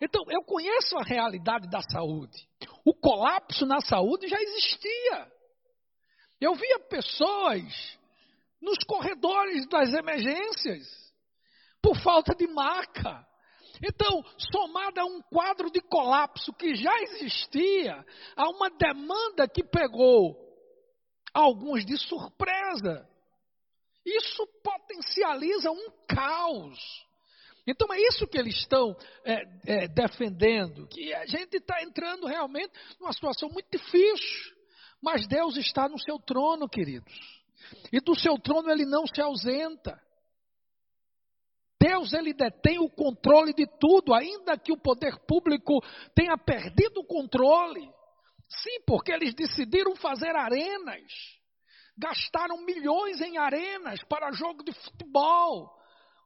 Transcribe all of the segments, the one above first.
Então, eu conheço a realidade da saúde. O colapso na saúde já existia. Eu via pessoas nos corredores das emergências por falta de maca. Então, somada a um quadro de colapso que já existia, a uma demanda que pegou alguns de surpresa, isso potencializa um caos. Então é isso que eles estão é, é, defendendo, que a gente está entrando realmente numa situação muito difícil, mas Deus está no seu trono, queridos, e do seu trono ele não se ausenta. Deus ele detém o controle de tudo, ainda que o poder público tenha perdido o controle. Sim, porque eles decidiram fazer arenas, gastaram milhões em arenas para jogo de futebol,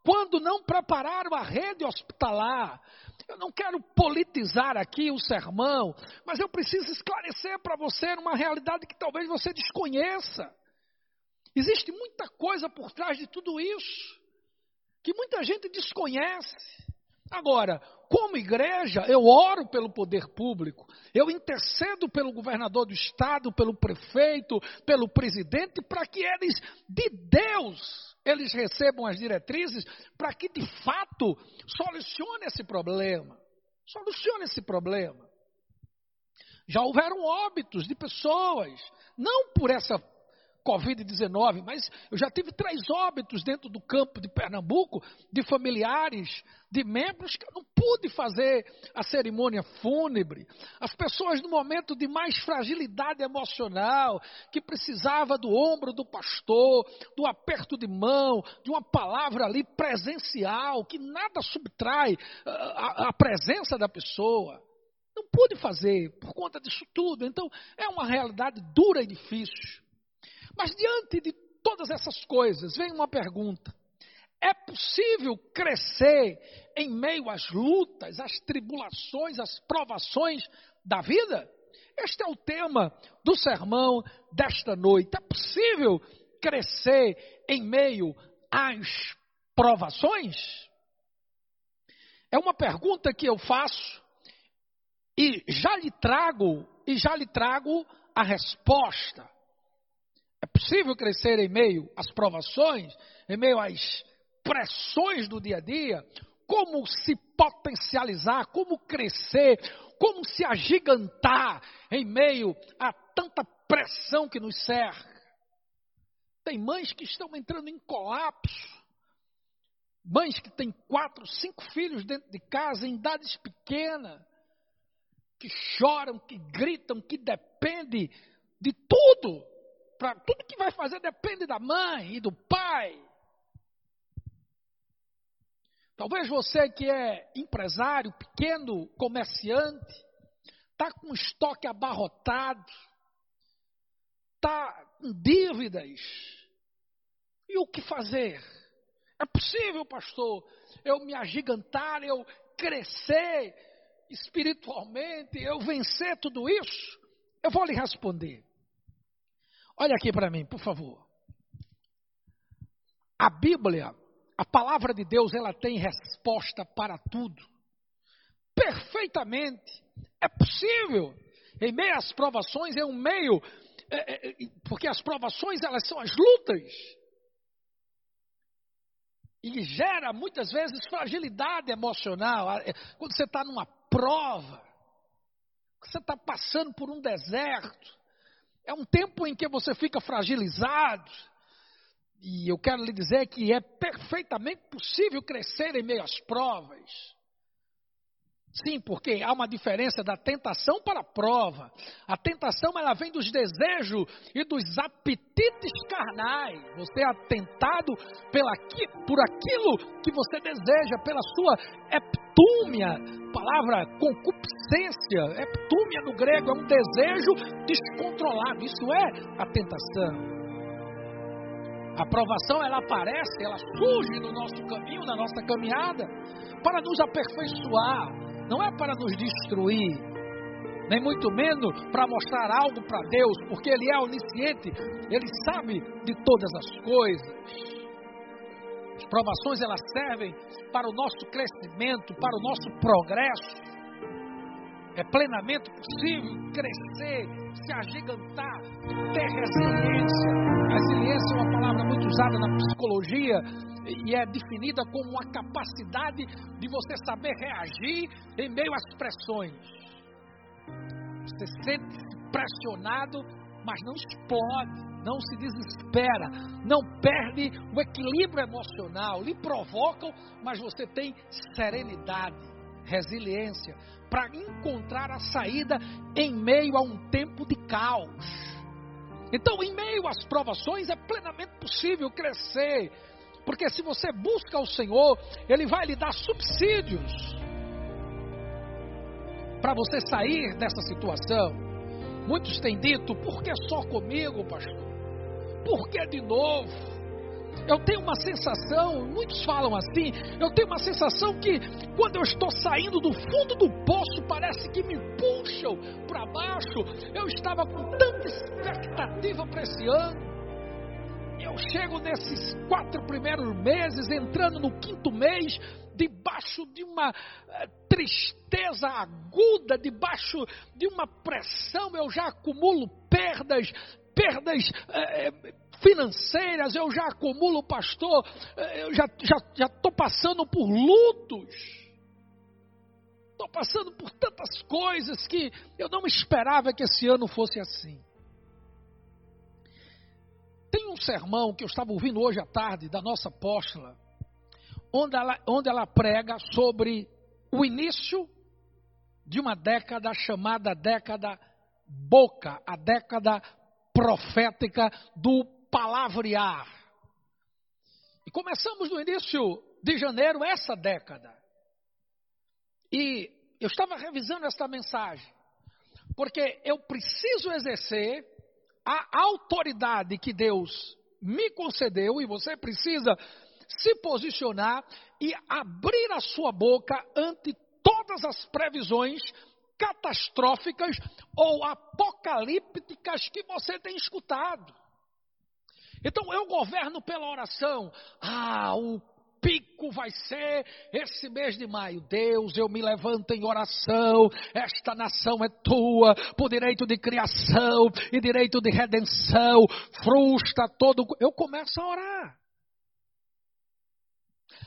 quando não prepararam a rede hospitalar. Eu não quero politizar aqui o sermão, mas eu preciso esclarecer para você uma realidade que talvez você desconheça. Existe muita coisa por trás de tudo isso que muita gente desconhece. Agora, como igreja, eu oro pelo poder público, eu intercedo pelo governador do estado, pelo prefeito, pelo presidente, para que eles, de Deus, eles recebam as diretrizes, para que de fato solucione esse problema. Solucione esse problema. Já houveram óbitos de pessoas, não por essa Covid-19, mas eu já tive três óbitos dentro do campo de Pernambuco, de familiares, de membros, que eu não pude fazer a cerimônia fúnebre. As pessoas no momento de mais fragilidade emocional, que precisava do ombro do pastor, do aperto de mão, de uma palavra ali presencial, que nada subtrai a, ah, a, a presença da pessoa. Não pude fazer por conta disso tudo. Então, é uma realidade dura e difícil. Mas diante de todas essas coisas, vem uma pergunta: é possível crescer em meio às lutas, às tribulações, às provações da vida? Este é o tema do sermão desta noite. É possível crescer em meio às provações? É uma pergunta que eu faço e já lhe trago e já lhe trago a resposta. É possível crescer em meio às provações, em meio às pressões do dia a dia? Como se potencializar, como crescer, como se agigantar em meio a tanta pressão que nos cerca? Tem mães que estão entrando em colapso, mães que têm quatro, cinco filhos dentro de casa, em idades pequenas, que choram, que gritam, que dependem de tudo para tudo que vai fazer depende da mãe e do pai. Talvez você que é empresário, pequeno comerciante, está com estoque abarrotado, está com dívidas. E o que fazer? É possível, pastor, eu me agigantar, eu crescer espiritualmente, eu vencer tudo isso? Eu vou lhe responder. Olha aqui para mim, por favor. A Bíblia, a palavra de Deus, ela tem resposta para tudo. Perfeitamente. É possível. Em meio às provações, é um meio. É, é, porque as provações, elas são as lutas. E gera muitas vezes fragilidade emocional. É, quando você está numa prova, você está passando por um deserto é um tempo em que você fica fragilizado. E eu quero lhe dizer que é perfeitamente possível crescer em meio às provas. Sim, porque há uma diferença da tentação para a prova. A tentação ela vem dos desejos e dos apetites carnais. Você é tentado pela, por aquilo que você deseja, pela sua eptúmia, palavra concupiscência. Eptúmia no grego é um desejo descontrolado. Isso é a tentação. A aprovação ela aparece, ela surge no nosso caminho, na nossa caminhada, para nos aperfeiçoar, não é para nos destruir, nem muito menos para mostrar algo para Deus, porque Ele é onisciente, Ele sabe de todas as coisas. As provações elas servem para o nosso crescimento, para o nosso progresso. É plenamente possível crescer, se agigantar, ter resiliência. Resiliência é uma palavra muito usada na psicologia e é definida como a capacidade de você saber reagir em meio às pressões. Você sente pressionado, mas não explode, não se desespera, não perde o equilíbrio emocional. Lhe provocam, mas você tem serenidade, resiliência para encontrar a saída em meio a um tempo de caos. Então, em meio às provações, é plenamente possível crescer, porque se você busca o Senhor, Ele vai lhe dar subsídios para você sair dessa situação. Muitos têm dito: por que só comigo, pastor? Por que de novo? Eu tenho uma sensação, muitos falam assim, eu tenho uma sensação que quando eu estou saindo do fundo do poço, parece que me puxam para baixo. Eu estava com tanta expectativa para esse ano. Eu chego nesses quatro primeiros meses, entrando no quinto mês, debaixo de uma eh, tristeza aguda, debaixo de uma pressão, eu já acumulo perdas, perdas eh, eh financeiras, eu já acumulo, pastor, eu já estou já, já passando por lutos. Estou passando por tantas coisas que eu não esperava que esse ano fosse assim. Um sermão que eu estava ouvindo hoje à tarde da nossa apóstola, onde ela, onde ela prega sobre o início de uma década chamada década boca, a década profética do palavrear. E começamos no início de janeiro essa década. E eu estava revisando esta mensagem, porque eu preciso exercer a autoridade que Deus me concedeu, e você precisa se posicionar e abrir a sua boca ante todas as previsões catastróficas ou apocalípticas que você tem escutado. Então eu governo pela oração. Ah, o pico vai ser esse mês de maio. Deus, eu me levanto em oração. Esta nação é tua, por direito de criação e direito de redenção. Frustra todo. Eu começo a orar.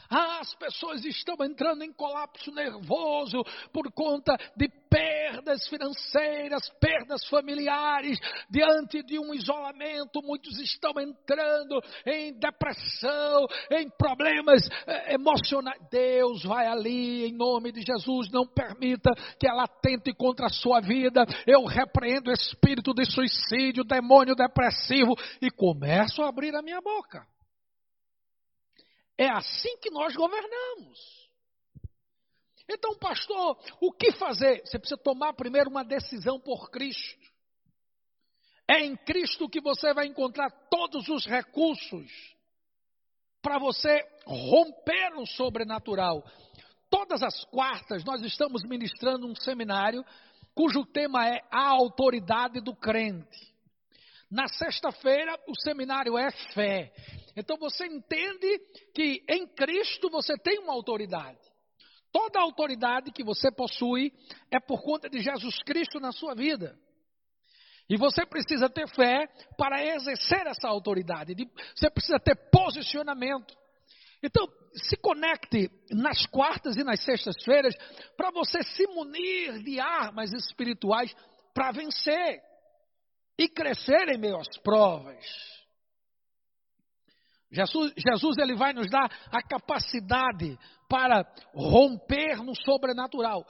Ah, as pessoas estão entrando em colapso nervoso por conta de perdas financeiras, perdas familiares, diante de um isolamento. Muitos estão entrando em depressão, em problemas eh, emocionais. Deus vai ali, em nome de Jesus, não permita que ela tente contra a sua vida. Eu repreendo o espírito de suicídio, demônio depressivo e começo a abrir a minha boca. É assim que nós governamos. Então, pastor, o que fazer? Você precisa tomar primeiro uma decisão por Cristo. É em Cristo que você vai encontrar todos os recursos para você romper o sobrenatural. Todas as quartas nós estamos ministrando um seminário cujo tema é a autoridade do crente. Na sexta-feira o seminário é fé. Então você entende que em Cristo você tem uma autoridade. Toda a autoridade que você possui é por conta de Jesus Cristo na sua vida. E você precisa ter fé para exercer essa autoridade. Você precisa ter posicionamento. Então, se conecte nas quartas e nas sextas-feiras para você se munir de armas espirituais para vencer e crescer em meio às provas. Jesus, Jesus ele vai nos dar a capacidade para romper no sobrenatural.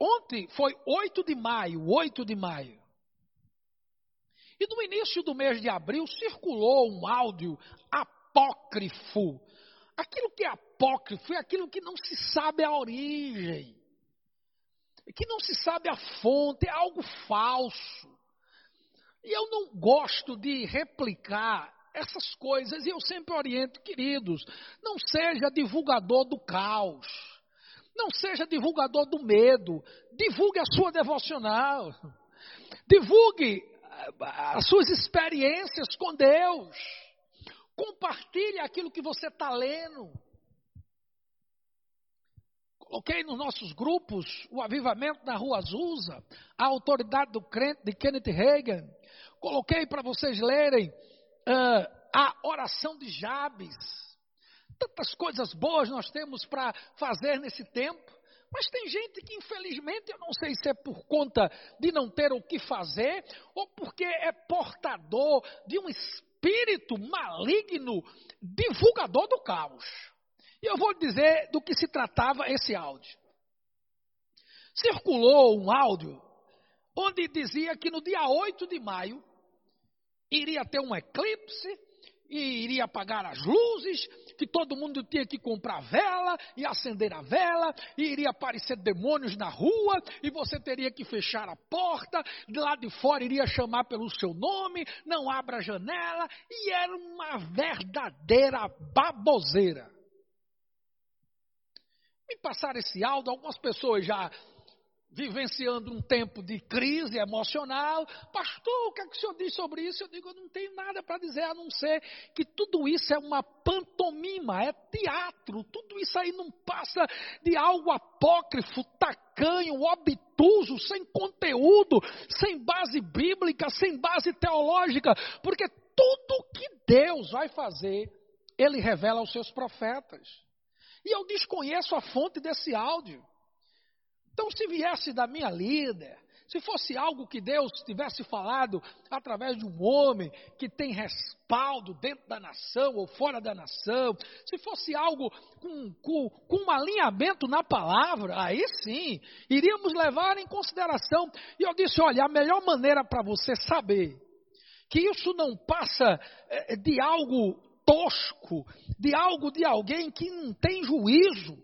Ontem foi 8 de maio, 8 de maio. E no início do mês de abril circulou um áudio apócrifo. Aquilo que é apócrifo é aquilo que não se sabe a origem, que não se sabe a fonte, é algo falso. E eu não gosto de replicar essas coisas. E eu sempre oriento, queridos, não seja divulgador do caos. Não seja divulgador do medo. Divulgue a sua devocional. Divulgue eh, as suas experiências com Deus. Compartilhe aquilo que você está lendo. Coloquei nos nossos grupos o avivamento na Rua Azusa, a autoridade do crente de Kenneth Reagan. Coloquei para vocês lerem uh, a oração de Jabes. Tantas coisas boas nós temos para fazer nesse tempo. Mas tem gente que, infelizmente, eu não sei se é por conta de não ter o que fazer, ou porque é portador de um espírito maligno, divulgador do caos. E eu vou dizer do que se tratava esse áudio. Circulou um áudio onde dizia que no dia 8 de maio iria ter um eclipse e iria apagar as luzes, que todo mundo tinha que comprar vela e acender a vela, e iria aparecer demônios na rua, e você teria que fechar a porta, de lá de fora iria chamar pelo seu nome, não abra a janela, e era uma verdadeira baboseira me passaram esse áudio, algumas pessoas já vivenciando um tempo de crise emocional. Pastor, o que, é que o senhor diz sobre isso? Eu digo, eu não tenho nada para dizer a não ser que tudo isso é uma pantomima, é teatro. Tudo isso aí não passa de algo apócrifo, tacanho, obtuso, sem conteúdo, sem base bíblica, sem base teológica, porque tudo que Deus vai fazer, Ele revela aos seus profetas. E eu desconheço a fonte desse áudio. Então, se viesse da minha líder, se fosse algo que Deus tivesse falado através de um homem que tem respaldo dentro da nação ou fora da nação, se fosse algo com, com, com um alinhamento na palavra, aí sim, iríamos levar em consideração. E eu disse: olha, a melhor maneira para você saber que isso não passa eh, de algo tosco, de algo de alguém que não tem juízo.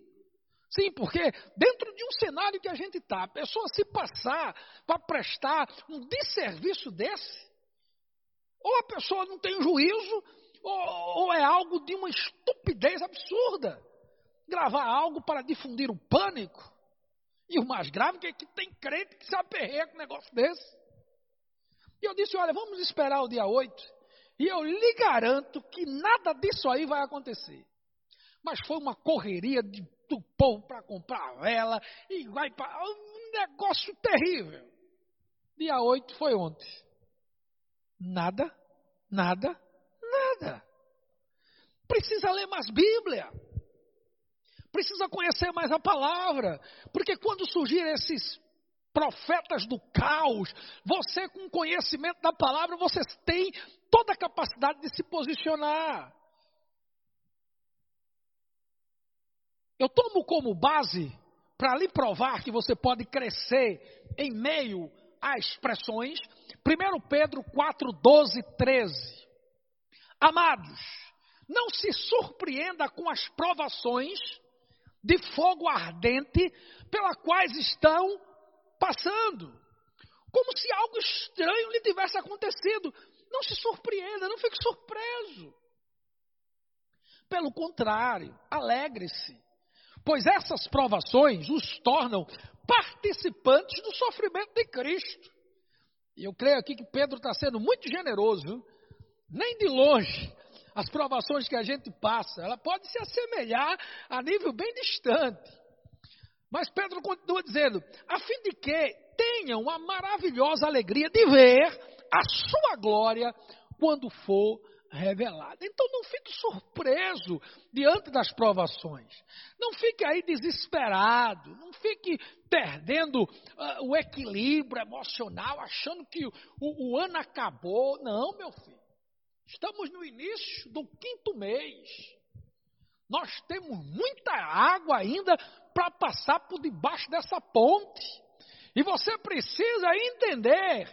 Sim, porque dentro de um cenário que a gente está, a pessoa se passar para prestar um desserviço desse, ou a pessoa não tem juízo, ou, ou é algo de uma estupidez absurda. Gravar algo para difundir o pânico. E o mais grave é que tem crente que se aperreia com um negócio desse. E eu disse: olha, vamos esperar o dia 8 e eu lhe garanto que nada disso aí vai acontecer. Mas foi uma correria de, do povo para comprar vela e vai para. Um negócio terrível. Dia 8 foi ontem. Nada, nada, nada. Precisa ler mais Bíblia. Precisa conhecer mais a palavra. Porque quando surgirem esses profetas do caos, você com conhecimento da palavra, você tem toda a capacidade de se posicionar. Eu tomo como base para lhe provar que você pode crescer em meio a expressões, 1 Pedro 4, 12, 13. Amados, não se surpreenda com as provações de fogo ardente pela quais estão passando, como se algo estranho lhe tivesse acontecido. Não se surpreenda, não fique surpreso. Pelo contrário, alegre-se, pois essas provações os tornam participantes do sofrimento de Cristo. E eu creio aqui que Pedro está sendo muito generoso, nem de longe. As provações que a gente passa, ela pode se assemelhar a nível bem distante. Mas Pedro continua dizendo: a fim de que tenham a maravilhosa alegria de ver a sua glória quando for revelada. Então não fique surpreso diante das provações. Não fique aí desesperado. Não fique perdendo uh, o equilíbrio emocional, achando que o, o, o ano acabou. Não, meu filho. Estamos no início do quinto mês. Nós temos muita água ainda para passar por debaixo dessa ponte. E você precisa entender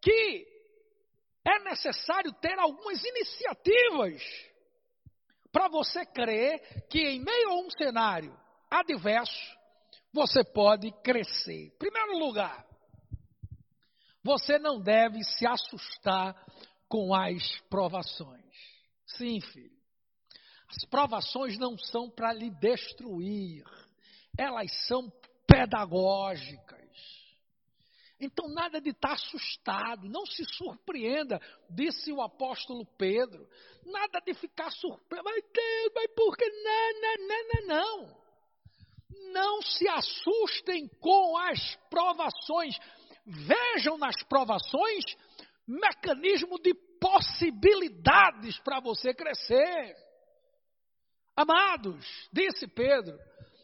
que é necessário ter algumas iniciativas para você crer que em meio a um cenário adverso, você pode crescer. Em primeiro lugar, você não deve se assustar com as provações. Sim, filho. As provações não são para lhe destruir elas são pedagógicas. Então, nada de estar assustado, não se surpreenda, disse o apóstolo Pedro. Nada de ficar surpreso, mas Deus, mas por que? Não, não, não, não. Não se assustem com as provações. Vejam nas provações mecanismo de possibilidades para você crescer. Amados, disse Pedro,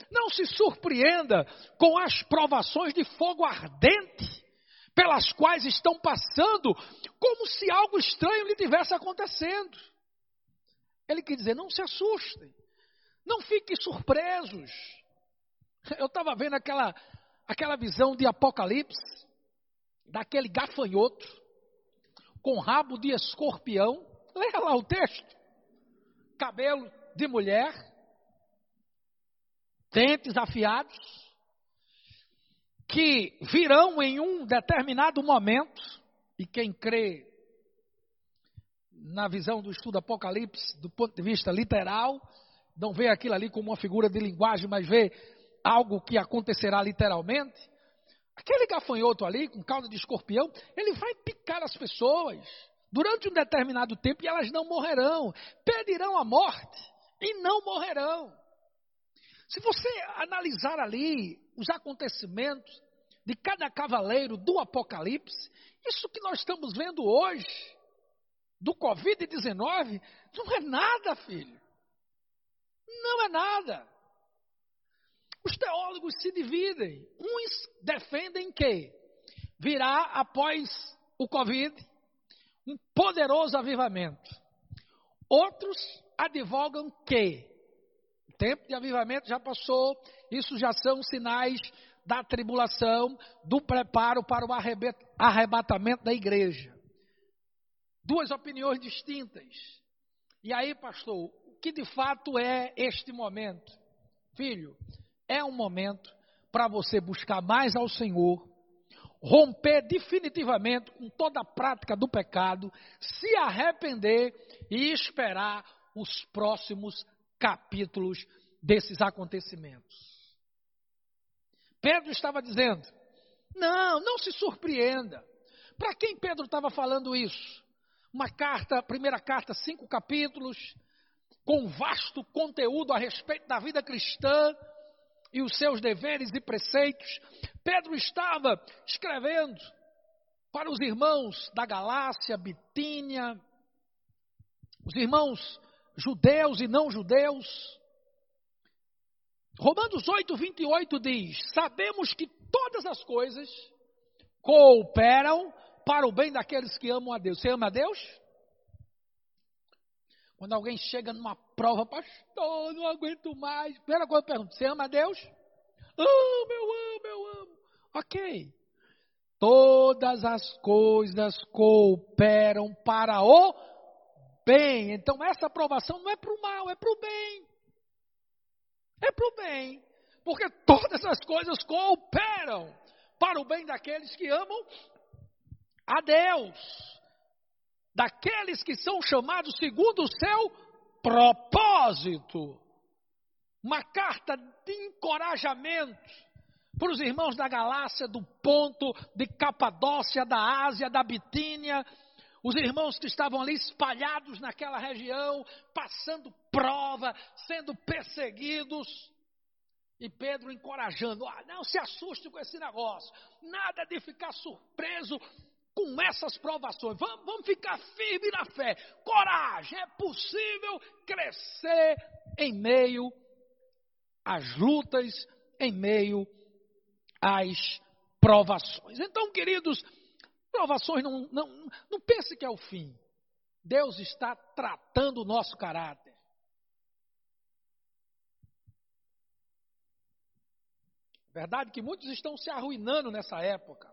não se surpreenda com as provações de fogo ardente pelas quais estão passando, como se algo estranho lhe tivesse acontecendo. Ele quer dizer: não se assustem, não fiquem surpresos. Eu estava vendo aquela, aquela visão de Apocalipse, daquele gafanhoto, com rabo de escorpião. Leia lá o texto. Cabelo de mulher, dentes afiados que virão em um determinado momento, e quem crê na visão do estudo Apocalipse, do ponto de vista literal, não vê aquilo ali como uma figura de linguagem, mas vê algo que acontecerá literalmente. Aquele gafanhoto ali, com cauda de escorpião, ele vai picar as pessoas durante um determinado tempo e elas não morrerão, pedirão a morte e não morrerão. Se você analisar ali os acontecimentos de cada cavaleiro do Apocalipse, isso que nós estamos vendo hoje, do Covid-19, não é nada, filho. Não é nada. Os teólogos se dividem. Uns defendem que virá após o Covid um poderoso avivamento. Outros advogam que o tempo de avivamento já passou, isso já são sinais da tribulação, do preparo para o arrebatamento da igreja. Duas opiniões distintas. E aí, pastor, o que de fato é este momento? Filho, é um momento para você buscar mais ao Senhor, romper definitivamente com toda a prática do pecado, se arrepender e esperar os próximos capítulos desses acontecimentos. Pedro estava dizendo: não, não se surpreenda. Para quem Pedro estava falando isso? Uma carta, primeira carta, cinco capítulos, com vasto conteúdo a respeito da vida cristã e os seus deveres e preceitos. Pedro estava escrevendo para os irmãos da Galácia, Bitínia, os irmãos judeus e não judeus, Romanos 8, 28 diz: Sabemos que todas as coisas cooperam para o bem daqueles que amam a Deus. Você ama a Deus? Quando alguém chega numa prova, pastor, não aguento mais. Primeira coisa que eu pergunto: Você ama a Deus? Amo, eu amo, eu amo. Ok. Todas as coisas cooperam para o bem. Então, essa aprovação não é para o mal, é para o bem é para o bem, porque todas as coisas cooperam para o bem daqueles que amam a Deus, daqueles que são chamados segundo o seu propósito. Uma carta de encorajamento para os irmãos da Galácia, do Ponto, de Capadócia, da Ásia, da Bitínia, os irmãos que estavam ali espalhados naquela região, passando prova, sendo perseguidos. E Pedro encorajando: ah, não se assuste com esse negócio, nada de ficar surpreso com essas provações. Vamos, vamos ficar firme na fé. Coragem, é possível crescer em meio às lutas, em meio às provações. Então, queridos, Provações não, não, não pense que é o fim. Deus está tratando o nosso caráter. Verdade que muitos estão se arruinando nessa época.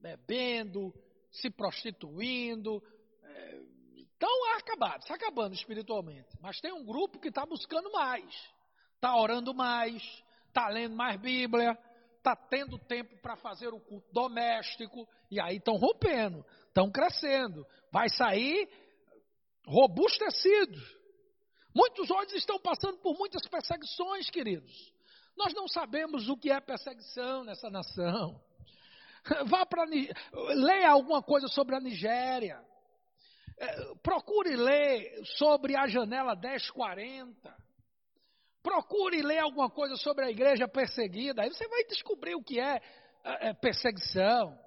Bebendo, se prostituindo. É, estão acabados, acabando espiritualmente. Mas tem um grupo que está buscando mais. Está orando mais, está lendo mais Bíblia, está tendo tempo para fazer o culto doméstico, e aí estão rompendo, estão crescendo, vai sair robustecidos. Muitos hoje estão passando por muitas perseguições, queridos. Nós não sabemos o que é perseguição nessa nação. Vá para leia alguma coisa sobre a Nigéria. É, procure ler sobre a janela 1040. Procure ler alguma coisa sobre a igreja perseguida. Aí você vai descobrir o que é, é perseguição.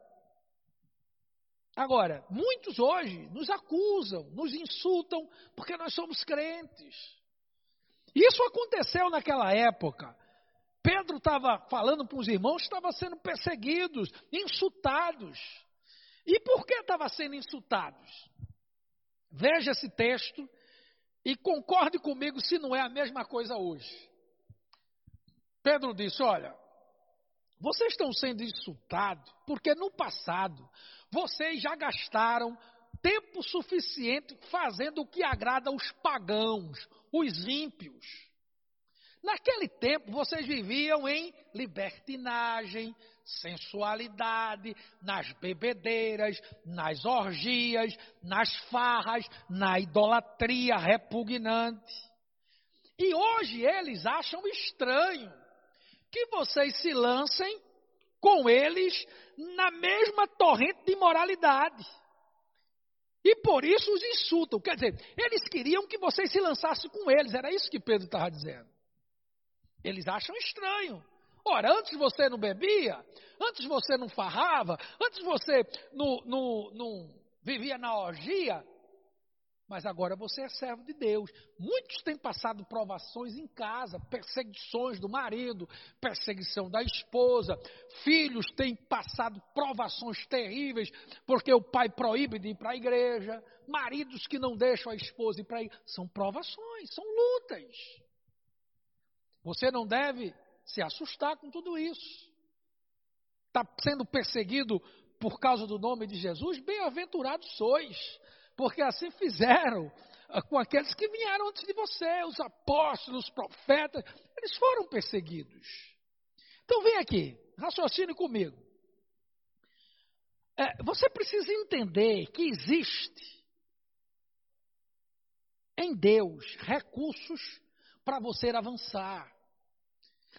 Agora, muitos hoje nos acusam, nos insultam, porque nós somos crentes. Isso aconteceu naquela época. Pedro estava falando para os irmãos, estavam sendo perseguidos, insultados. E por que estavam sendo insultados? Veja esse texto e concorde comigo se não é a mesma coisa hoje. Pedro disse: Olha, vocês estão sendo insultados porque no passado vocês já gastaram tempo suficiente fazendo o que agrada aos pagãos, os ímpios. Naquele tempo vocês viviam em libertinagem, sensualidade, nas bebedeiras, nas orgias, nas farras, na idolatria repugnante. E hoje eles acham estranho que vocês se lancem com eles na mesma torrente de imoralidade. E por isso os insultam. Quer dizer, eles queriam que vocês se lançassem com eles. Era isso que Pedro estava dizendo. Eles acham estranho. Ora, antes você não bebia, antes você não farrava, antes você não, não, não vivia na orgia, mas agora você é servo de Deus. Muitos têm passado provações em casa, perseguições do marido, perseguição da esposa. Filhos têm passado provações terríveis, porque o pai proíbe de ir para a igreja. Maridos que não deixam a esposa ir para a igreja. São provações, são lutas. Você não deve se assustar com tudo isso. Está sendo perseguido por causa do nome de Jesus? Bem-aventurados sois porque assim fizeram ah, com aqueles que vieram antes de você, os apóstolos, os profetas, eles foram perseguidos. Então vem aqui, raciocine comigo. É, você precisa entender que existe em Deus recursos para você avançar.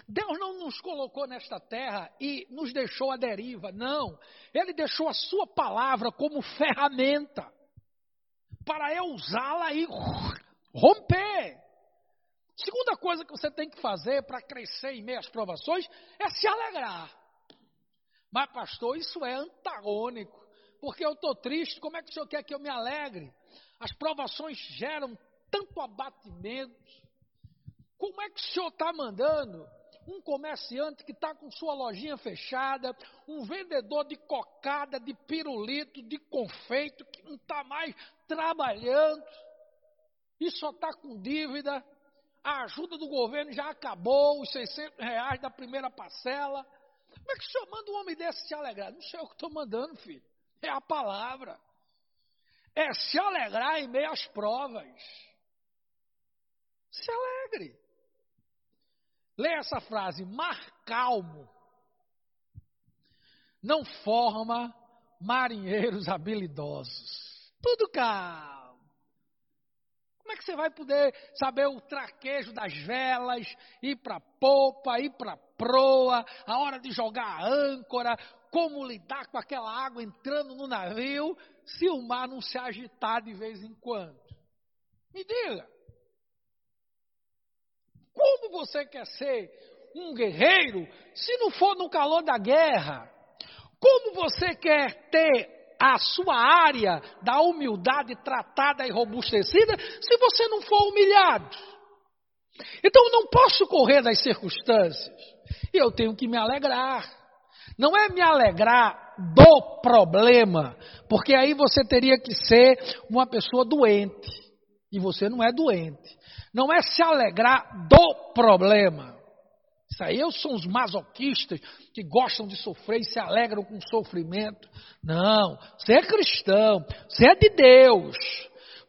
Deus não nos colocou nesta terra e nos deixou à deriva, não. Ele deixou a sua palavra como ferramenta para eu usá-la e romper. Segunda coisa que você tem que fazer para crescer em meio às provações é se alegrar. Mas, pastor, isso é antagônico. Porque eu estou triste, como é que o senhor quer que eu me alegre? As provações geram tanto abatimento. Como é que o senhor está mandando um comerciante que está com sua lojinha fechada, um vendedor de cocada, de pirulito, de confeito, que não está mais trabalhando e só está com dívida, a ajuda do governo já acabou, os 600 reais da primeira parcela. Como é que o senhor manda um homem desse se alegrar? Não sei o que estou mandando, filho. É a palavra. É se alegrar em meio às provas. Se alegre. Leia essa frase: mar calmo não forma marinheiros habilidosos. Tudo calmo. Como é que você vai poder saber o traquejo das velas, ir para popa, ir para proa, a hora de jogar a âncora, como lidar com aquela água entrando no navio, se o mar não se agitar de vez em quando? Me diga. Como você quer ser um guerreiro se não for no calor da guerra? Como você quer ter a sua área da humildade tratada e robustecida se você não for humilhado? Então não posso correr das circunstâncias. Eu tenho que me alegrar. Não é me alegrar do problema, porque aí você teria que ser uma pessoa doente. E você não é doente não é se alegrar do problema. Isso aí são os masoquistas que gostam de sofrer e se alegram com o sofrimento. Não, você é cristão, você é de Deus.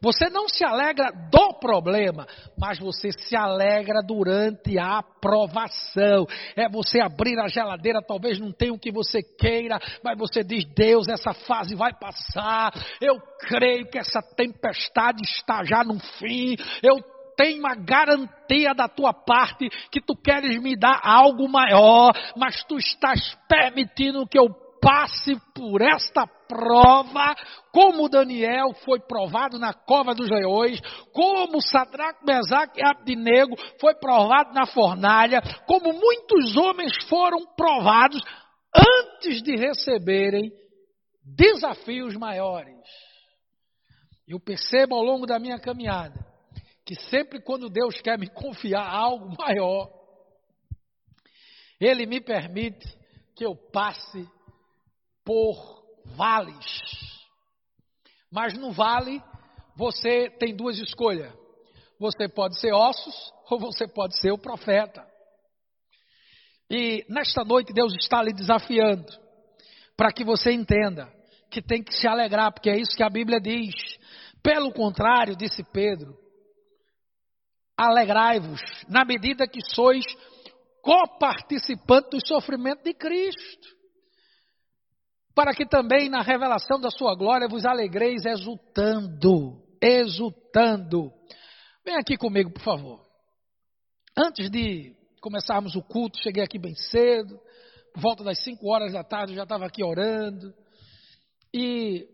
Você não se alegra do problema, mas você se alegra durante a provação. É você abrir a geladeira, talvez não tenha o que você queira, mas você diz: Deus, essa fase vai passar. Eu creio que essa tempestade está já no fim. Eu tenho uma garantia da tua parte que tu queres me dar algo maior, mas tu estás permitindo que eu passe por esta prova, como Daniel foi provado na cova dos leões, como Sadraque, Mesaque e Abdinego foi provado na fornalha, como muitos homens foram provados antes de receberem desafios maiores. Eu percebo ao longo da minha caminhada que sempre quando Deus quer me confiar algo maior, Ele me permite que eu passe por vales. Mas no vale, você tem duas escolhas. Você pode ser ossos ou você pode ser o profeta. E nesta noite Deus está lhe desafiando para que você entenda que tem que se alegrar, porque é isso que a Bíblia diz. Pelo contrário, disse Pedro, alegrai-vos na medida que sois coparticipantes do sofrimento de Cristo, para que também na revelação da sua glória vos alegreis exultando, exultando. Vem aqui comigo, por favor. Antes de começarmos o culto, cheguei aqui bem cedo, por volta das 5 horas da tarde, já estava aqui orando. E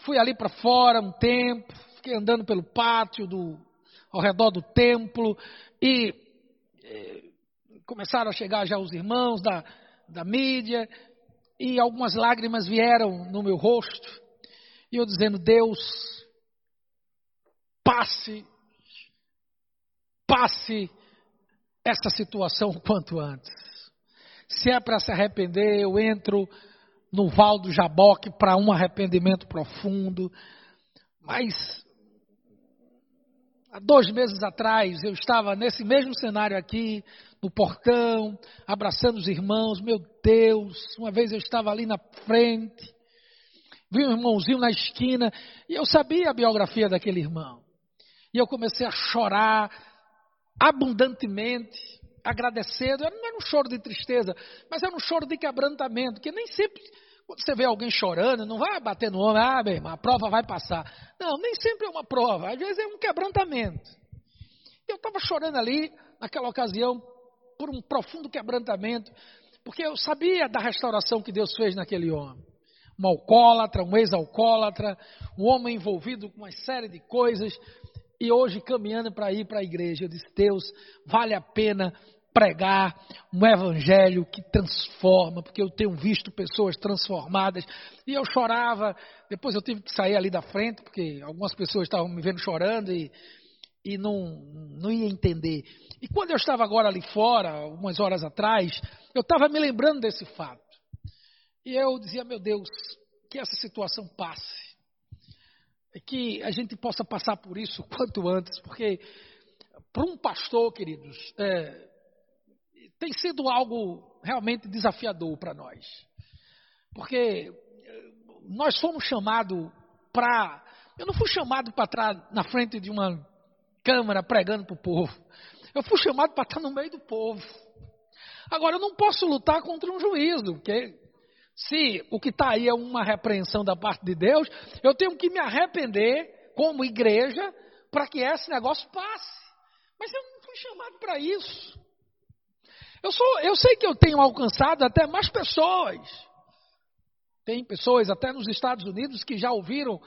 fui ali para fora um tempo, fiquei andando pelo pátio do, ao redor do templo e eh, começaram a chegar já os irmãos da, da mídia e algumas lágrimas vieram no meu rosto e eu dizendo Deus passe passe essa situação o quanto antes se é para se arrepender eu entro no Val do Jaboque para um arrependimento profundo. Mas há dois meses atrás eu estava nesse mesmo cenário aqui, no portão, abraçando os irmãos. Meu Deus, uma vez eu estava ali na frente, vi um irmãozinho na esquina e eu sabia a biografia daquele irmão. E eu comecei a chorar abundantemente agradecendo. Não era um choro de tristeza, mas era um choro de quebrantamento, que nem sempre quando você vê alguém chorando, não vai bater no homem, ah, meu irmão, a prova vai passar. Não, nem sempre é uma prova, às vezes é um quebrantamento. Eu estava chorando ali, naquela ocasião, por um profundo quebrantamento, porque eu sabia da restauração que Deus fez naquele homem. Um alcoólatra, um ex-alcoólatra, um homem envolvido com uma série de coisas, e hoje caminhando para ir para a igreja. Eu disse: Deus, vale a pena pregar um evangelho que transforma, porque eu tenho visto pessoas transformadas. E eu chorava, depois eu tive que sair ali da frente, porque algumas pessoas estavam me vendo chorando e, e não, não ia entender. E quando eu estava agora ali fora, algumas horas atrás, eu estava me lembrando desse fato. E eu dizia, meu Deus, que essa situação passe. Que a gente possa passar por isso quanto antes, porque para um pastor, queridos, é, tem sido algo realmente desafiador para nós. Porque eh, nós fomos chamados para. Eu não fui chamado para estar na frente de uma câmara pregando para o povo. Eu fui chamado para estar no meio do povo. Agora, eu não posso lutar contra um juízo, porque se o que está aí é uma repreensão da parte de Deus, eu tenho que me arrepender como igreja para que esse negócio passe. Mas eu não fui chamado para isso. Eu, sou, eu sei que eu tenho alcançado até mais pessoas. Tem pessoas até nos Estados Unidos que já ouviram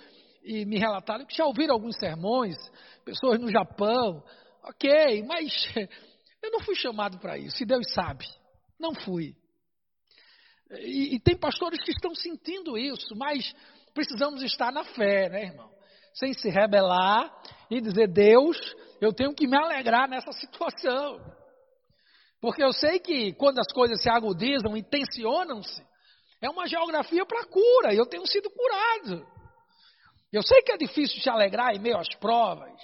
e me relataram que já ouviram alguns sermões, pessoas no Japão. Ok, mas eu não fui chamado para isso, e Deus sabe. Não fui. E, e, tem pastores que estão sentindo isso, mas precisamos estar na fé, né, irmão? Sem se rebelar e dizer, Deus, eu tenho que me alegrar nessa situação. Porque eu sei que quando as coisas se agudizam e tensionam-se, é uma geografia para cura, e eu tenho sido curado. Eu sei que é difícil se alegrar em meio às provas,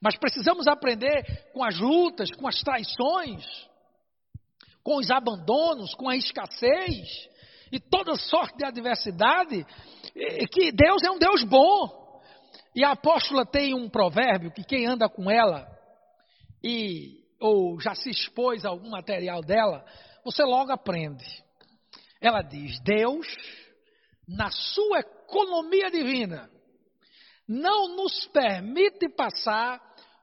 mas precisamos aprender com as lutas, com as traições, com os abandonos, com a escassez e toda sorte de adversidade, que Deus é um Deus bom. E a apóstola tem um provérbio que quem anda com ela e ou já se expôs a algum material dela, você logo aprende. Ela diz: Deus, na sua economia divina, não nos permite passar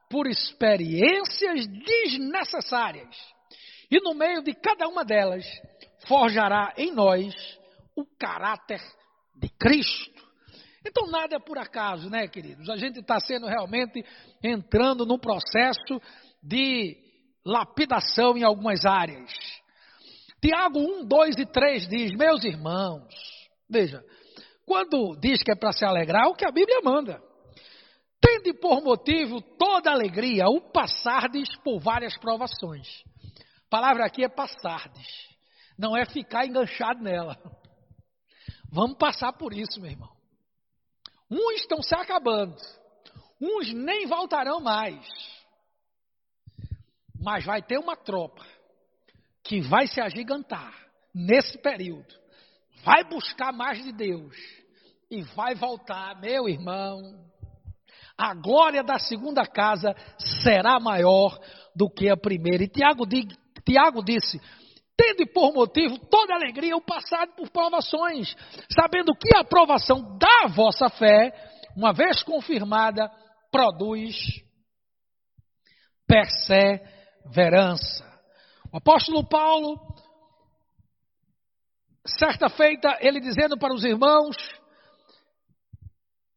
por experiências desnecessárias. E no meio de cada uma delas, forjará em nós o caráter de Cristo. Então nada é por acaso, né, queridos? A gente está sendo realmente entrando num processo de lapidação em algumas áreas. Tiago 1, 2 e 3 diz: Meus irmãos, veja, quando diz que é para se alegrar, o que a Bíblia manda. Tende por motivo toda alegria o passardes por várias provações. A palavra aqui é passardes, não é ficar enganchado nela. Vamos passar por isso, meu irmão. Uns estão se acabando, uns nem voltarão mais. Mas vai ter uma tropa que vai se agigantar nesse período, vai buscar mais de Deus e vai voltar, meu irmão. A glória da segunda casa será maior do que a primeira. E Tiago, Tiago disse: tende por motivo toda alegria o passado por provações, sabendo que a aprovação da vossa fé, uma vez confirmada, produz perseverança. O apóstolo Paulo, certa feita, ele dizendo para os irmãos,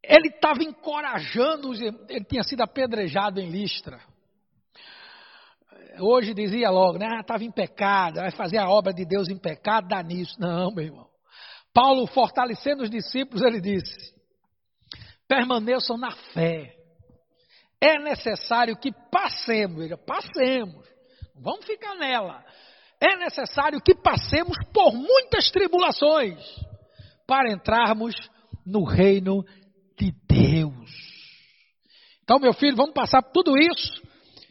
ele estava encorajando, ele tinha sido apedrejado em Listra hoje dizia logo, né? Estava ah, em pecado, vai fazer a obra de Deus em pecado, dá nisso. Não, meu irmão. Paulo, fortalecendo os discípulos, ele disse: permaneçam na fé. É necessário que passemos, veja, passemos. Vamos ficar nela. É necessário que passemos por muitas tribulações para entrarmos no reino de Deus. Então, meu filho, vamos passar por tudo isso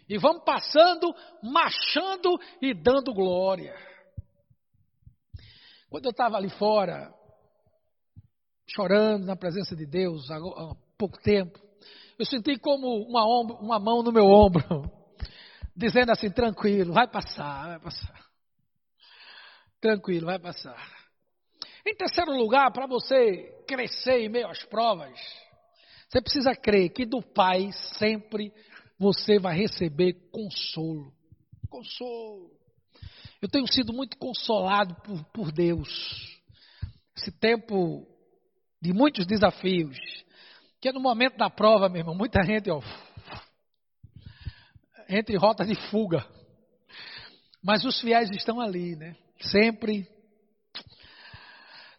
e vamos passando, marchando e dando glória. Quando eu estava ali fora, chorando na presença de Deus há pouco tempo, eu senti como uma, ombro, uma mão no meu ombro, dizendo assim: tranquilo, vai passar, vai passar. Tranquilo, vai passar. Em terceiro lugar, para você crescer em meio às provas, você precisa crer que do Pai sempre você vai receber consolo. Consolo. Eu tenho sido muito consolado por, por Deus. Esse tempo de muitos desafios. Que é no momento da prova, meu irmão, muita gente, ó, entre rota de fuga. Mas os fiéis estão ali, né? Sempre.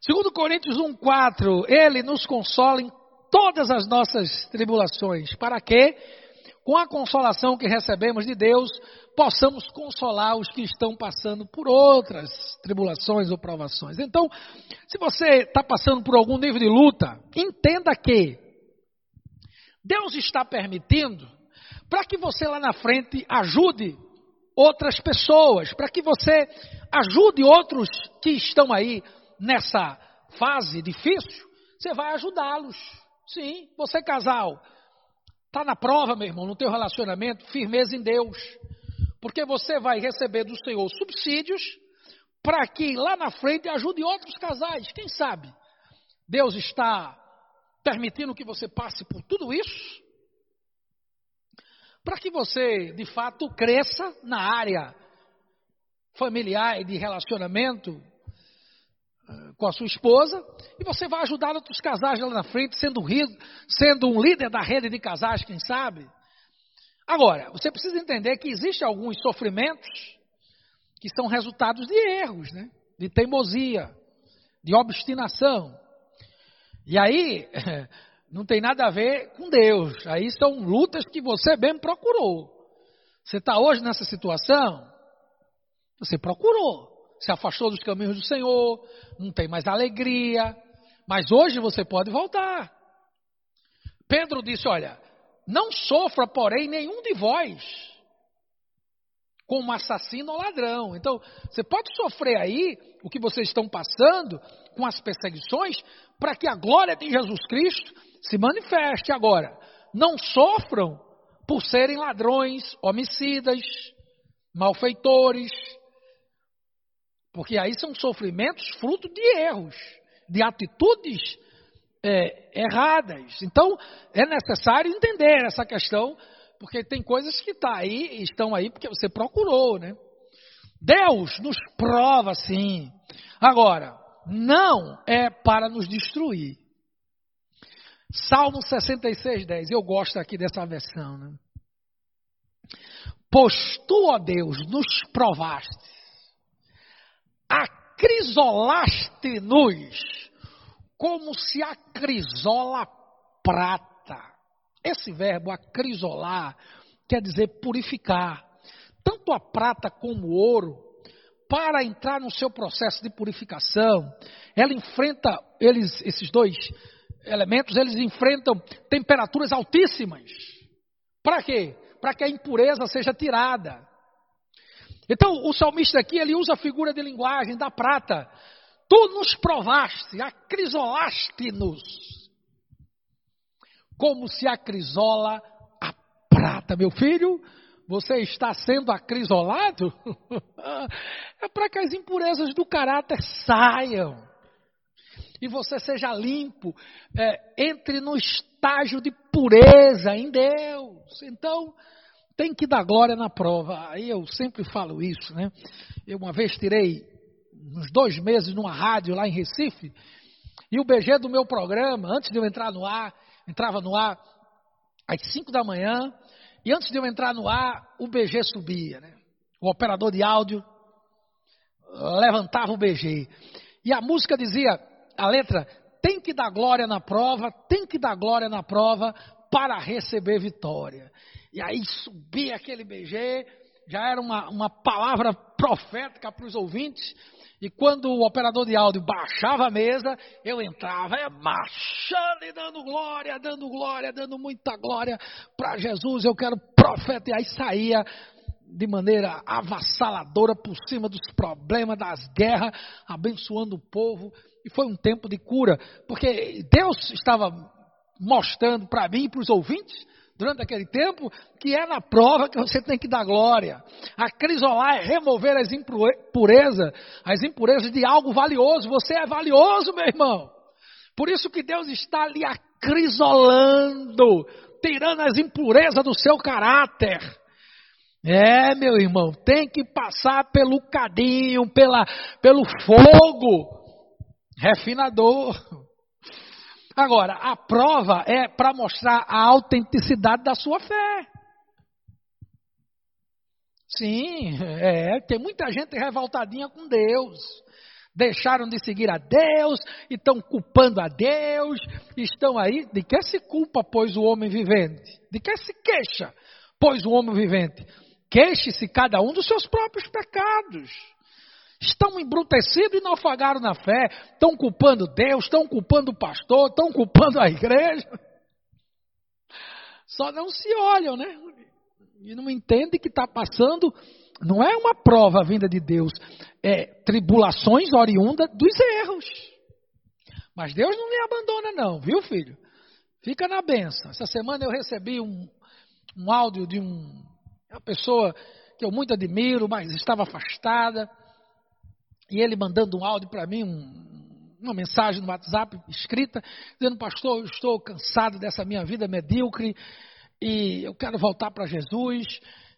Segundo Coríntios 1:4, ele nos consola em todas as nossas tribulações, para que com a consolação que recebemos de Deus, possamos consolar os que estão passando por outras tribulações ou provações. Então, se você está passando por algum nível de luta, entenda que Deus está permitindo para que você lá na frente ajude outras pessoas, para que você ajude outros que estão aí nessa fase difícil, você vai ajudá-los. Sim, você casal, Está na prova, meu irmão, no teu relacionamento, firmeza em Deus. Porque você vai receber do Senhor subsídios para que lá na frente ajude outros casais. Quem sabe? Deus está permitindo que você passe por tudo isso para que você, de fato, cresça na área familiar e de relacionamento com a sua esposa, e você vai ajudar outros casais lá na frente, sendo, sendo um líder da rede de casais, quem sabe. Agora, você precisa entender que existem alguns sofrimentos que são resultados de erros, né? de teimosia, de obstinação. E aí, não tem nada a ver com Deus. Aí são lutas que você bem procurou. Você está hoje nessa situação? Você procurou se afastou dos caminhos do Senhor, não tem mais alegria, mas hoje você pode voltar. Pedro disse: Olha, não sofra, porém, nenhum de vós como assassino ou ladrão. Então, você pode sofrer aí o que vocês estão passando com as perseguições, para que a glória de Jesus Cristo se manifeste. Agora, não sofram por serem ladrões, homicidas, malfeitores, porque aí são sofrimentos fruto de erros, de atitudes é, erradas. Então, é necessário entender essa questão, porque tem coisas que tá aí, estão aí porque você procurou, né? Deus nos prova sim. Agora, não é para nos destruir. Salmo 66, 10. Eu gosto aqui dessa versão. Né? Pois tu, ó Deus, nos provaste, acrisolaste-nos, como se acrisola prata. Esse verbo acrisolar quer dizer purificar. Tanto a prata como o ouro, para entrar no seu processo de purificação, ela enfrenta, eles, esses dois elementos, eles enfrentam temperaturas altíssimas. Para quê? Para que a impureza seja tirada. Então, o salmista aqui, ele usa a figura de linguagem da prata. Tu nos provaste, acrisolaste-nos, como se acrisola a prata. Meu filho, você está sendo acrisolado? é para que as impurezas do caráter saiam e você seja limpo, é, entre no estágio de pureza em Deus. Então, tem que dar glória na prova. Aí eu sempre falo isso, né? Eu uma vez tirei uns dois meses numa rádio lá em Recife, e o BG do meu programa, antes de eu entrar no ar, entrava no ar às 5 da manhã, e antes de eu entrar no ar, o BG subia, né? O operador de áudio levantava o BG. E a música dizia: a letra tem que dar glória na prova, tem que dar glória na prova para receber vitória. E aí subia aquele BG, já era uma, uma palavra profética para os ouvintes. E quando o operador de áudio baixava a mesa, eu entrava, é marchando e dando glória, dando glória, dando muita glória para Jesus. Eu quero profeta. E aí saía de maneira avassaladora por cima dos problemas, das guerras, abençoando o povo. E foi um tempo de cura, porque Deus estava mostrando para mim e para os ouvintes, durante aquele tempo, que é na prova que você tem que dar glória. Acrisolar é remover as impurezas, as impurezas de algo valioso. Você é valioso, meu irmão. Por isso que Deus está lhe acrisolando, tirando as impurezas do seu caráter. É, meu irmão, tem que passar pelo cadinho, pela, pelo fogo refinador. Agora, a prova é para mostrar a autenticidade da sua fé. Sim, é, tem muita gente revoltadinha com Deus. Deixaram de seguir a Deus, estão culpando a Deus, estão aí. De que se culpa, pois, o homem vivente? De que se queixa, pois, o homem vivente? Queixe-se cada um dos seus próprios pecados. Estão embrutecidos e naufragaram na fé, estão culpando Deus, estão culpando o pastor, estão culpando a igreja. Só não se olham, né? E não entendem que está passando, não é uma prova vinda de Deus, é tribulações oriundas dos erros. Mas Deus não me abandona, não, viu, filho? Fica na benção. Essa semana eu recebi um, um áudio de um, uma pessoa que eu muito admiro, mas estava afastada. E ele mandando um áudio para mim, um, uma mensagem no WhatsApp escrita, dizendo: Pastor, eu estou cansado dessa minha vida medíocre e eu quero voltar para Jesus.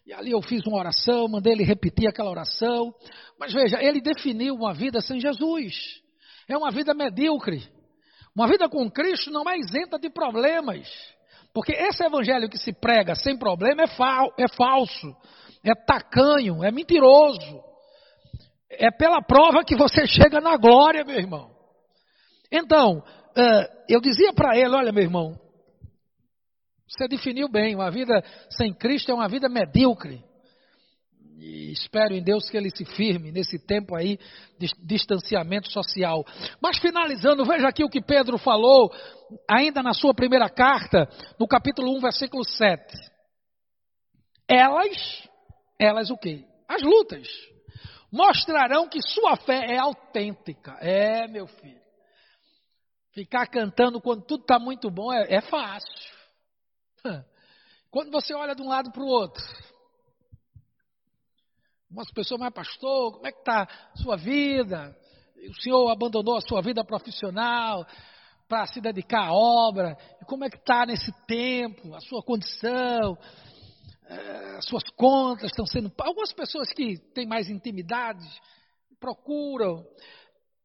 E ali eu fiz uma oração, mandei ele repetir aquela oração. Mas veja, ele definiu uma vida sem Jesus. É uma vida medíocre. Uma vida com Cristo não é isenta de problemas. Porque esse evangelho que se prega sem problema é, é falso, é tacanho, é mentiroso. É pela prova que você chega na glória, meu irmão. Então, eu dizia para ele: olha, meu irmão, você definiu bem, uma vida sem Cristo é uma vida medíocre. E espero em Deus que ele se firme nesse tempo aí de distanciamento social. Mas finalizando, veja aqui o que Pedro falou, ainda na sua primeira carta, no capítulo 1, versículo 7. Elas, elas o quê? As lutas mostrarão que sua fé é autêntica. É, meu filho. Ficar cantando quando tudo está muito bom é, é fácil. Quando você olha de um lado para o outro, umas pessoas, mas pastor, como é que está sua vida? O senhor abandonou a sua vida profissional para se dedicar à obra. E como é que está nesse tempo, a sua condição? É, suas contas estão sendo. Algumas pessoas que têm mais intimidade procuram.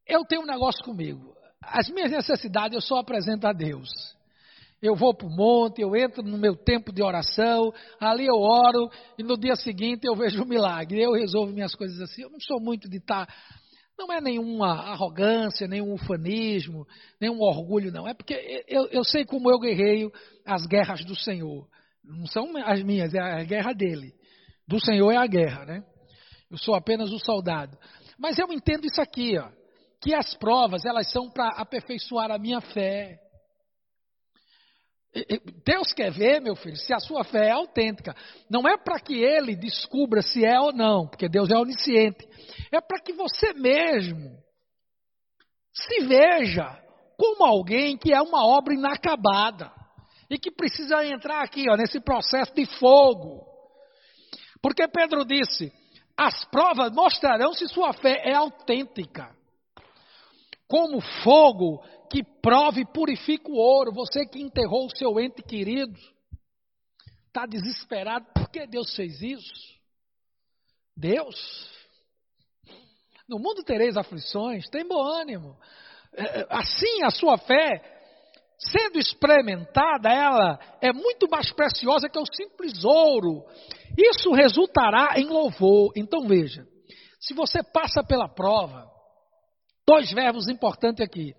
Eu tenho um negócio comigo. As minhas necessidades eu só apresento a Deus. Eu vou para o monte, eu entro no meu tempo de oração, ali eu oro e no dia seguinte eu vejo um milagre. Eu resolvo minhas coisas assim. Eu não sou muito de estar. Tá, não é nenhuma arrogância, nenhum ufanismo, nenhum orgulho, não. É porque eu, eu sei como eu guerreio as guerras do Senhor. Não são as minhas, é a guerra dele. Do Senhor é a guerra, né? Eu sou apenas o soldado. Mas eu entendo isso aqui, ó, que as provas elas são para aperfeiçoar a minha fé. Deus quer ver, meu filho, se a sua fé é autêntica. Não é para que ele descubra se é ou não, porque Deus é onisciente. É para que você mesmo se veja como alguém que é uma obra inacabada e que precisa entrar aqui, ó, nesse processo de fogo. Porque Pedro disse: as provas mostrarão se sua fé é autêntica. Como fogo que prove e purifica o ouro. Você que enterrou o seu ente querido, está desesperado. Por que Deus fez isso? Deus. No mundo tereis aflições, tem bom ânimo. É, é, assim a sua fé, sendo experimentada, ela é muito mais preciosa que o simples ouro. Isso resultará em louvor. Então veja, se você passa pela prova, dois verbos importantes aqui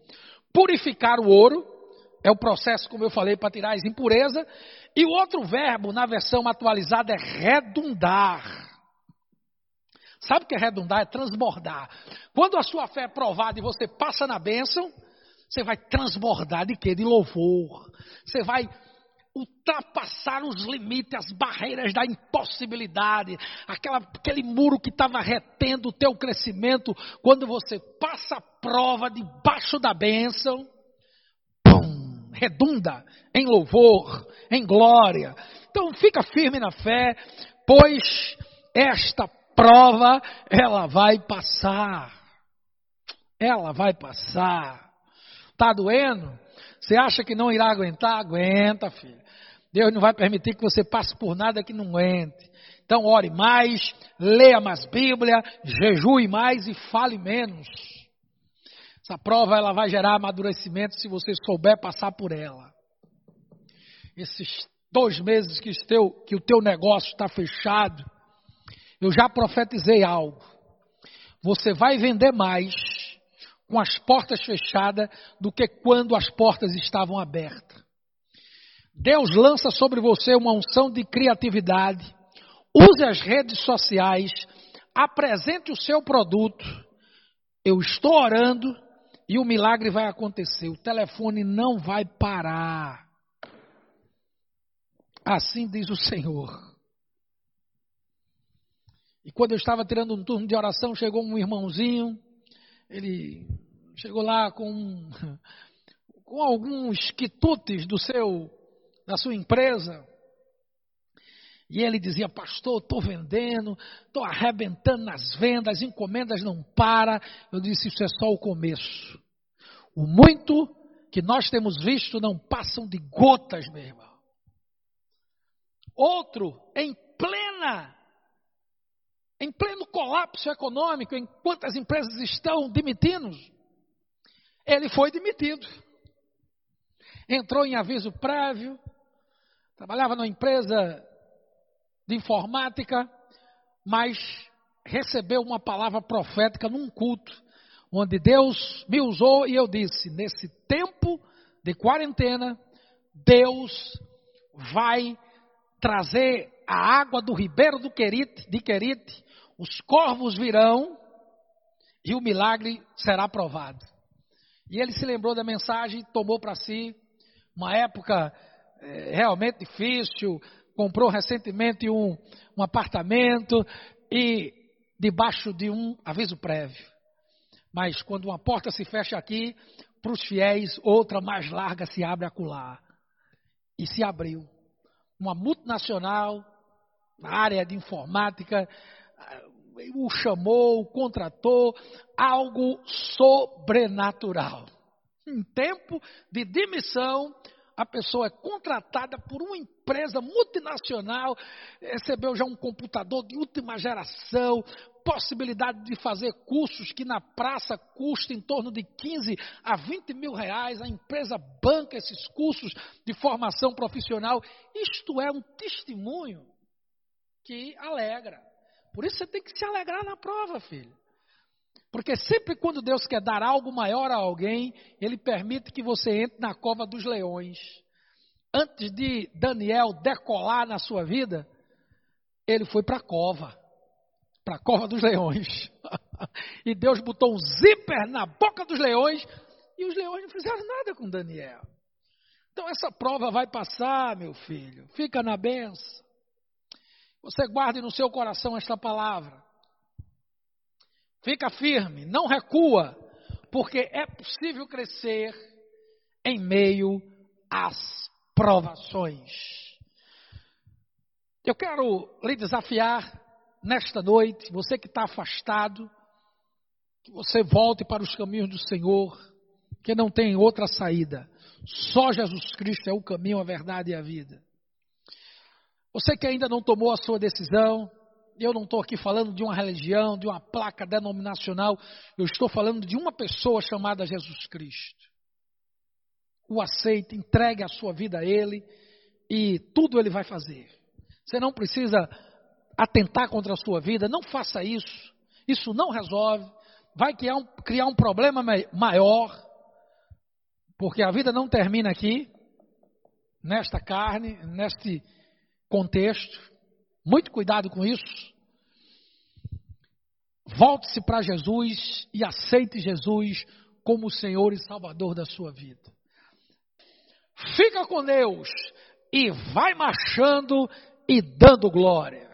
purificar o ouro, é o processo, como eu falei, para tirar as impurezas. E o outro verbo, na versão atualizada, é redundar. Sabe o que é redundar? É transbordar. Quando a sua fé é provada e você passa na bênção, você vai transbordar de quê? De louvor. Você vai ultrapassar os limites, as barreiras da impossibilidade, aquela, aquele muro que estava retendo o teu crescimento, quando você passa a prova debaixo da bênção, pum, redunda em louvor, em glória. Então fica firme na fé, pois esta prova ela vai passar. Ela vai passar. Está doendo? Você acha que não irá aguentar? Aguenta, filho. Deus não vai permitir que você passe por nada que não entre. Então, ore mais, leia mais Bíblia, jejue mais e fale menos. Essa prova ela vai gerar amadurecimento se você souber passar por ela. Esses dois meses que, teu, que o teu negócio está fechado, eu já profetizei algo. Você vai vender mais com as portas fechadas do que quando as portas estavam abertas. Deus lança sobre você uma unção de criatividade. Use as redes sociais. Apresente o seu produto. Eu estou orando e o milagre vai acontecer. O telefone não vai parar. Assim diz o Senhor. E quando eu estava tirando um turno de oração, chegou um irmãozinho. Ele chegou lá com, com alguns quitutes do seu da sua empresa. E ele dizia, pastor, estou vendendo, estou arrebentando nas vendas, encomendas não para. Eu disse, isso é só o começo. O muito que nós temos visto não passam de gotas, meu irmão. Outro, em plena, em pleno colapso econômico, enquanto as empresas estão demitindo, ele foi demitido. Entrou em aviso prévio, Trabalhava numa empresa de informática, mas recebeu uma palavra profética num culto, onde Deus me usou e eu disse: nesse tempo de quarentena, Deus vai trazer a água do ribeiro do Querite, de Querite, os corvos virão e o milagre será provado. E ele se lembrou da mensagem, tomou para si uma época é, realmente difícil, comprou recentemente um, um apartamento e debaixo de um aviso prévio. Mas quando uma porta se fecha aqui, para os fiéis, outra mais larga se abre acolá. E se abriu. Uma multinacional na área de informática o chamou, o contratou, algo sobrenatural. Em tempo de demissão, a pessoa é contratada por uma empresa multinacional, recebeu já um computador de última geração, possibilidade de fazer cursos que na praça custam em torno de 15 a 20 mil reais, a empresa banca esses cursos de formação profissional. Isto é um testemunho que alegra. Por isso você tem que se alegrar na prova, filho. Porque sempre quando Deus quer dar algo maior a alguém, Ele permite que você entre na cova dos leões. Antes de Daniel decolar na sua vida, ele foi para a cova para a cova dos leões. e Deus botou um zíper na boca dos leões e os leões não fizeram nada com Daniel. Então essa prova vai passar, meu filho. Fica na benção. Você guarde no seu coração esta palavra. Fica firme, não recua, porque é possível crescer em meio às provações. Eu quero lhe desafiar nesta noite, você que está afastado, que você volte para os caminhos do Senhor, que não tem outra saída. Só Jesus Cristo é o caminho, a verdade e a vida. Você que ainda não tomou a sua decisão, eu não estou aqui falando de uma religião, de uma placa denominacional, eu estou falando de uma pessoa chamada Jesus Cristo. O aceite, entregue a sua vida a Ele e tudo Ele vai fazer. Você não precisa atentar contra a sua vida, não faça isso. Isso não resolve. Vai criar um, criar um problema maior, porque a vida não termina aqui, nesta carne, neste contexto. Muito cuidado com isso. Volte-se para Jesus e aceite Jesus como o Senhor e Salvador da sua vida. Fica com Deus e vai marchando e dando glória.